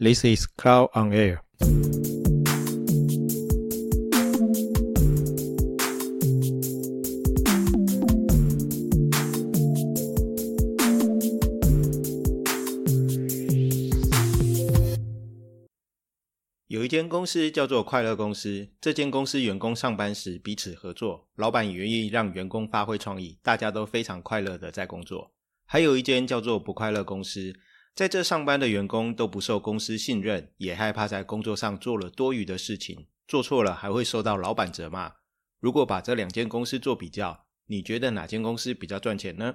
This is Cloud on Air。有一间公司叫做快乐公司，这间公司员工上班时彼此合作，老板也愿意让员工发挥创意，大家都非常快乐的在工作。还有一间叫做不快乐公司，在这上班的员工都不受公司信任，也害怕在工作上做了多余的事情，做错了还会受到老板责骂。如果把这两间公司做比较，你觉得哪间公司比较赚钱呢？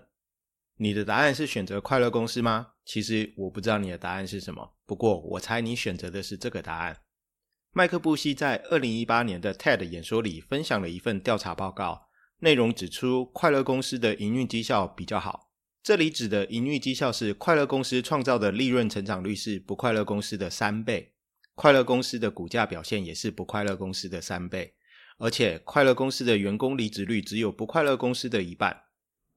你的答案是选择快乐公司吗？其实我不知道你的答案是什么，不过我猜你选择的是这个答案。麦克布西在二零一八年的 TED 演说里分享了一份调查报告，内容指出快乐公司的营运绩效比较好。这里指的营运绩效是快乐公司创造的利润成长率是不快乐公司的三倍，快乐公司的股价表现也是不快乐公司的三倍，而且快乐公司的员工离职率只有不快乐公司的一半。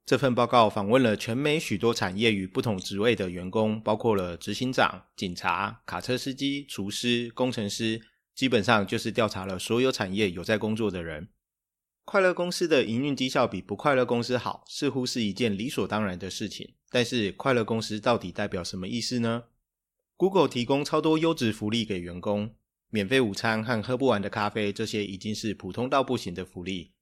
这份报告访问了全美许多产业与不同职位的员工，包括了执行长、警察、卡车司机、厨师、工程师，基本上就是调查了所有产业有在工作的人。快乐公司的营运绩效比不快乐公司好，似乎是一件理所当然的事情。但是，快乐公司到底代表什么意思呢？Google 提供超多优质福利给员工，免费午餐和喝不完的咖啡，这些已经是普通到不行的福利。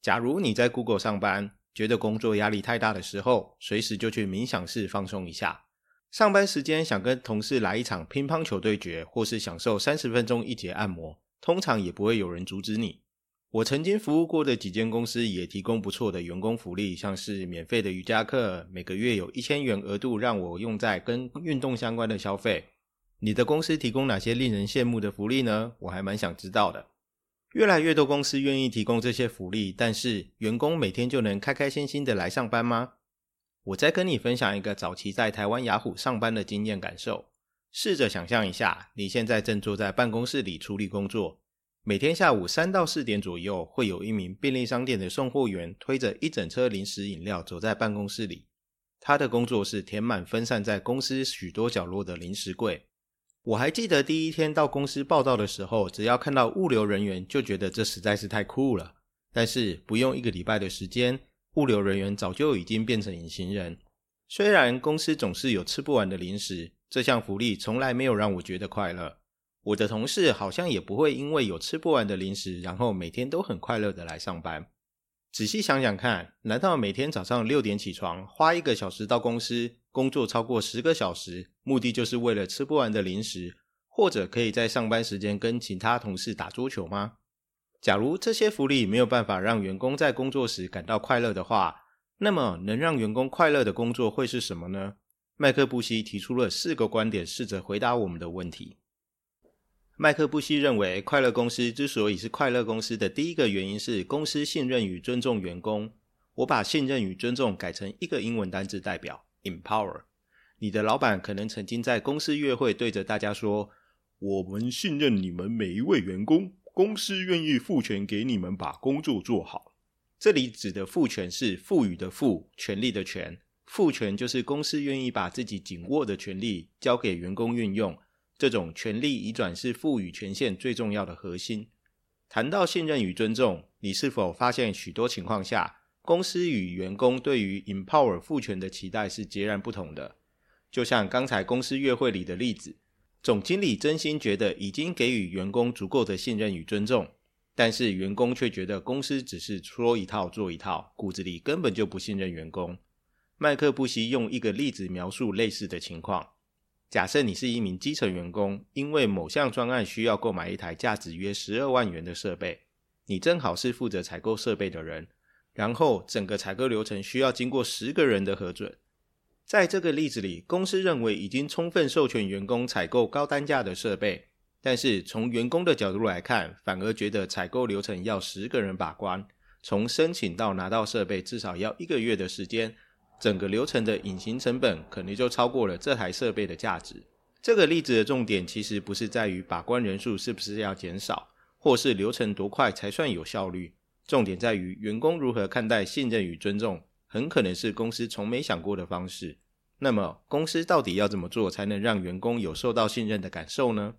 假如你在 Google 上班，觉得工作压力太大的时候，随时就去冥想室放松一下。上班时间想跟同事来一场乒乓球对决，或是享受三十分钟一节按摩，通常也不会有人阻止你。我曾经服务过的几间公司也提供不错的员工福利，像是免费的瑜伽课，每个月有一千元额度让我用在跟运动相关的消费。你的公司提供哪些令人羡慕的福利呢？我还蛮想知道的。越来越多公司愿意提供这些福利，但是员工每天就能开开心心的来上班吗？我再跟你分享一个早期在台湾雅虎上班的经验感受。试着想象一下，你现在正坐在办公室里处理工作，每天下午三到四点左右，会有一名便利商店的送货员推着一整车零食饮料走在办公室里，他的工作是填满分散在公司许多角落的零食柜。我还记得第一天到公司报道的时候，只要看到物流人员就觉得这实在是太酷了。但是不用一个礼拜的时间，物流人员早就已经变成隐形人。虽然公司总是有吃不完的零食，这项福利从来没有让我觉得快乐。我的同事好像也不会因为有吃不完的零食，然后每天都很快乐的来上班。仔细想想看，难道每天早上六点起床，花一个小时到公司？工作超过十个小时，目的就是为了吃不完的零食，或者可以在上班时间跟其他同事打桌球吗？假如这些福利没有办法让员工在工作时感到快乐的话，那么能让员工快乐的工作会是什么呢？麦克布希提出了四个观点，试着回答我们的问题。麦克布希认为，快乐公司之所以是快乐公司的第一个原因是公司信任与尊重员工。我把信任与尊重改成一个英文单字代表。Empower，你的老板可能曾经在公司月会对着大家说：“我们信任你们每一位员工，公司愿意赋权给你们把工作做好。”这里指的赋权是赋予的赋，权力的权。赋权就是公司愿意把自己紧握的权利交给员工运用。这种权力移转是赋予权限最重要的核心。谈到信任与尊重，你是否发现许多情况下？公司与员工对于 empower 赋权的期待是截然不同的。就像刚才公司月会里的例子，总经理真心觉得已经给予员工足够的信任与尊重，但是员工却觉得公司只是说一套做一套，骨子里根本就不信任员工。麦克布希用一个例子描述类似的情况：假设你是一名基层员工，因为某项专案需要购买一台价值约十二万元的设备，你正好是负责采购设备的人。然后整个采购流程需要经过十个人的核准。在这个例子里，公司认为已经充分授权员工采购高单价的设备，但是从员工的角度来看，反而觉得采购流程要十个人把关，从申请到拿到设备至少要一个月的时间，整个流程的隐形成本可能就超过了这台设备的价值。这个例子的重点其实不是在于把关人数是不是要减少，或是流程多快才算有效率。重点在于员工如何看待信任与尊重，很可能是公司从没想过的方式。那么，公司到底要怎么做才能让员工有受到信任的感受呢？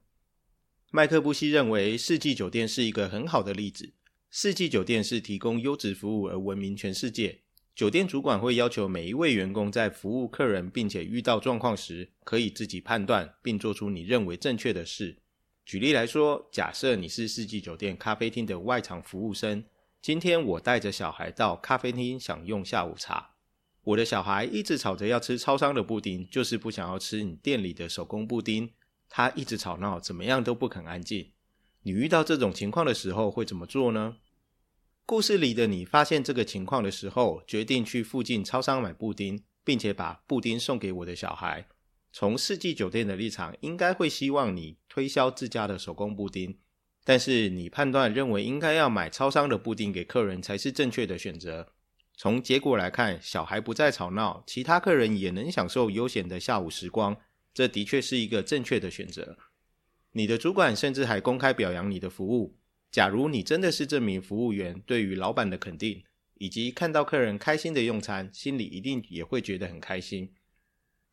麦克布西认为，四季酒店是一个很好的例子。四季酒店是提供优质服务而闻名全世界。酒店主管会要求每一位员工在服务客人并且遇到状况时，可以自己判断并做出你认为正确的事。举例来说，假设你是四季酒店咖啡厅的外场服务生，今天我带着小孩到咖啡厅享用下午茶。我的小孩一直吵着要吃超商的布丁，就是不想要吃你店里的手工布丁。他一直吵闹，怎么样都不肯安静。你遇到这种情况的时候会怎么做呢？故事里的你发现这个情况的时候，决定去附近超商买布丁，并且把布丁送给我的小孩。从四季酒店的立场，应该会希望你推销自家的手工布丁，但是你判断认为应该要买超商的布丁给客人才是正确的选择。从结果来看，小孩不再吵闹，其他客人也能享受悠闲的下午时光，这的确是一个正确的选择。你的主管甚至还公开表扬你的服务。假如你真的是这名服务员，对于老板的肯定，以及看到客人开心的用餐，心里一定也会觉得很开心。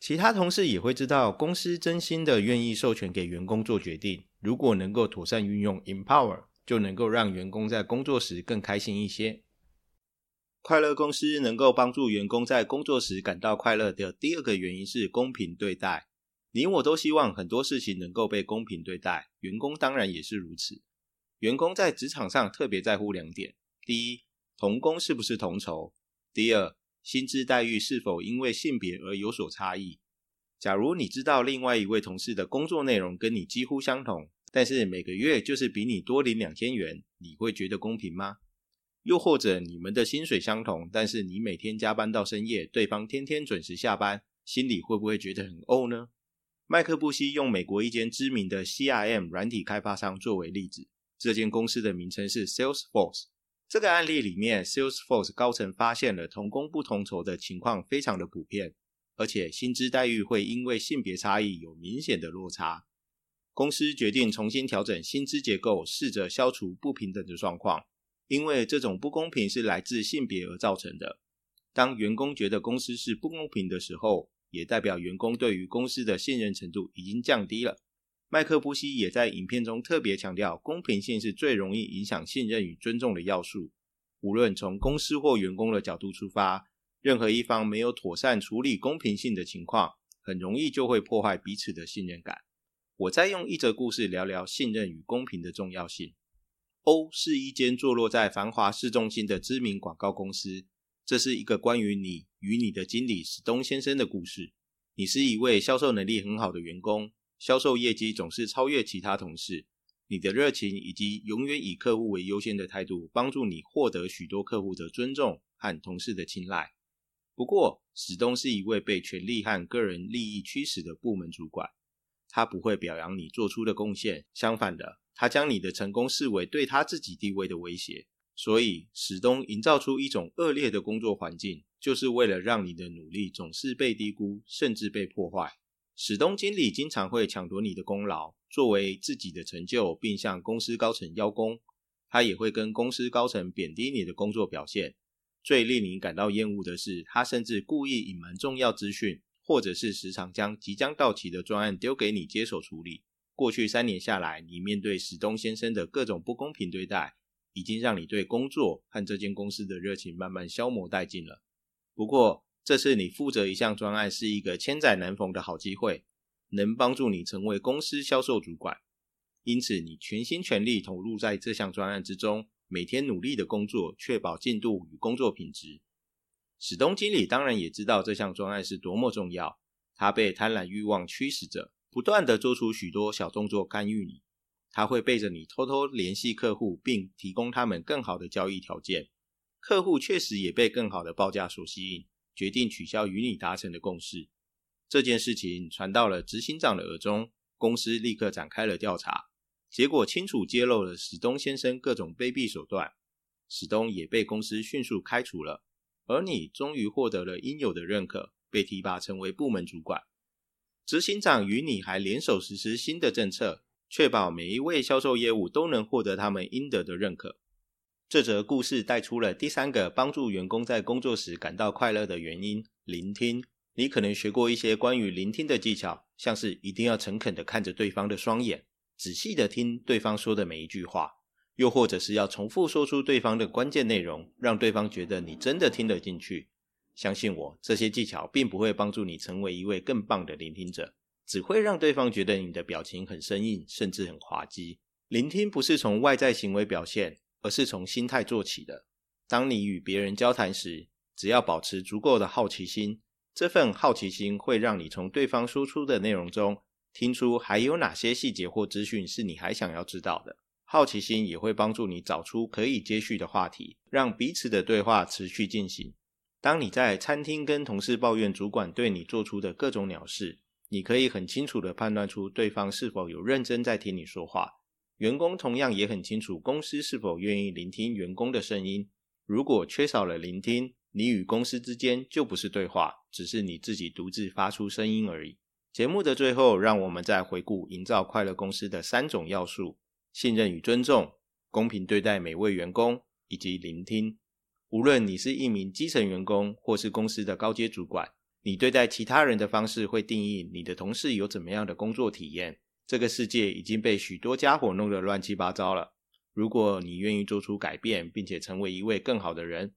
其他同事也会知道，公司真心的愿意授权给员工做决定。如果能够妥善运用 Empower，就能够让员工在工作时更开心一些。快乐公司能够帮助员工在工作时感到快乐的第二个原因是公平对待。你我都希望很多事情能够被公平对待，员工当然也是如此。员工在职场上特别在乎两点：第一，同工是不是同酬；第二，薪资待遇是否因为性别而有所差异。假如你知道另外一位同事的工作内容跟你几乎相同，但是每个月就是比你多领两千元，你会觉得公平吗？又或者你们的薪水相同，但是你每天加班到深夜，对方天天准时下班，心里会不会觉得很怄呢？麦克布西用美国一间知名的 CRM 软体开发商作为例子，这间公司的名称是 Salesforce。这个案例里面，Salesforce 高层发现了同工不同酬的情况非常的普遍，而且薪资待遇会因为性别差异有明显的落差。公司决定重新调整薪资结构，试着消除不平等的状况。因为这种不公平是来自性别而造成的。当员工觉得公司是不公平的时候，也代表员工对于公司的信任程度已经降低了。麦克布西也在影片中特别强调，公平性是最容易影响信任与尊重的要素。无论从公司或员工的角度出发，任何一方没有妥善处理公平性的情况，很容易就会破坏彼此的信任感。我再用一则故事聊聊信任与公平的重要性。O 是一间坐落在繁华市中心的知名广告公司。这是一个关于你与你的经理史东先生的故事。你是一位销售能力很好的员工，销售业绩总是超越其他同事。你的热情以及永远以客户为优先的态度，帮助你获得许多客户的尊重和同事的青睐。不过，史东是一位被权力和个人利益驱使的部门主管，他不会表扬你做出的贡献，相反的。他将你的成功视为对他自己地位的威胁，所以史东营造出一种恶劣的工作环境，就是为了让你的努力总是被低估，甚至被破坏。史东经理经常会抢夺你的功劳，作为自己的成就，并向公司高层邀功。他也会跟公司高层贬低你的工作表现。最令你感到厌恶的是，他甚至故意隐瞒重要资讯，或者是时常将即将到期的专案丢给你接手处理。过去三年下来，你面对史东先生的各种不公平对待，已经让你对工作和这间公司的热情慢慢消磨殆尽了。不过，这次你负责一项专案是一个千载难逢的好机会，能帮助你成为公司销售主管。因此，你全心全力投入在这项专案之中，每天努力的工作，确保进度与工作品质。史东经理当然也知道这项专案是多么重要，他被贪婪欲望驱使着。不断的做出许多小动作干预你，他会背着你偷偷联系客户，并提供他们更好的交易条件。客户确实也被更好的报价所吸引，决定取消与你达成的共识。这件事情传到了执行长的耳中，公司立刻展开了调查，结果清楚揭露了史东先生各种卑鄙手段。史东也被公司迅速开除了，而你终于获得了应有的认可，被提拔成为部门主管。执行长与你还联手实施新的政策，确保每一位销售业务都能获得他们应得的认可。这则故事带出了第三个帮助员工在工作时感到快乐的原因：聆听。你可能学过一些关于聆听的技巧，像是一定要诚恳的看着对方的双眼，仔细的听对方说的每一句话，又或者是要重复说出对方的关键内容，让对方觉得你真的听得进去。相信我，这些技巧并不会帮助你成为一位更棒的聆听者，只会让对方觉得你的表情很生硬，甚至很滑稽。聆听不是从外在行为表现，而是从心态做起的。当你与别人交谈时，只要保持足够的好奇心。这份好奇心会让你从对方说出的内容中听出还有哪些细节或资讯是你还想要知道的。好奇心也会帮助你找出可以接续的话题，让彼此的对话持续进行。当你在餐厅跟同事抱怨主管对你做出的各种鸟事，你可以很清楚地判断出对方是否有认真在听你说话。员工同样也很清楚公司是否愿意聆听员工的声音。如果缺少了聆听，你与公司之间就不是对话，只是你自己独自发出声音而已。节目的最后，让我们再回顾营造快乐公司的三种要素：信任与尊重、公平对待每位员工，以及聆听。无论你是一名基层员工，或是公司的高阶主管，你对待其他人的方式会定义你的同事有怎么样的工作体验。这个世界已经被许多家伙弄得乱七八糟了。如果你愿意做出改变，并且成为一位更好的人。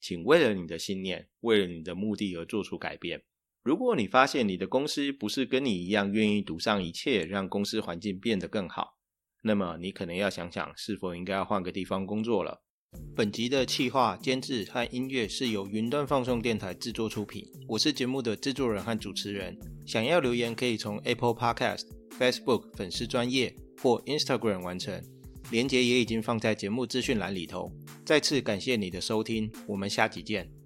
请为了你的信念，为了你的目的而做出改变。如果你发现你的公司不是跟你一样愿意赌上一切，让公司环境变得更好，那么你可能要想想是否应该要换个地方工作了。本集的企划、监制和音乐是由云端放送电台制作出品。我是节目的制作人和主持人。想要留言可以从 Apple Podcast、Facebook 粉丝专业或 Instagram 完成。连接也已经放在节目资讯栏里头。再次感谢你的收听，我们下集见。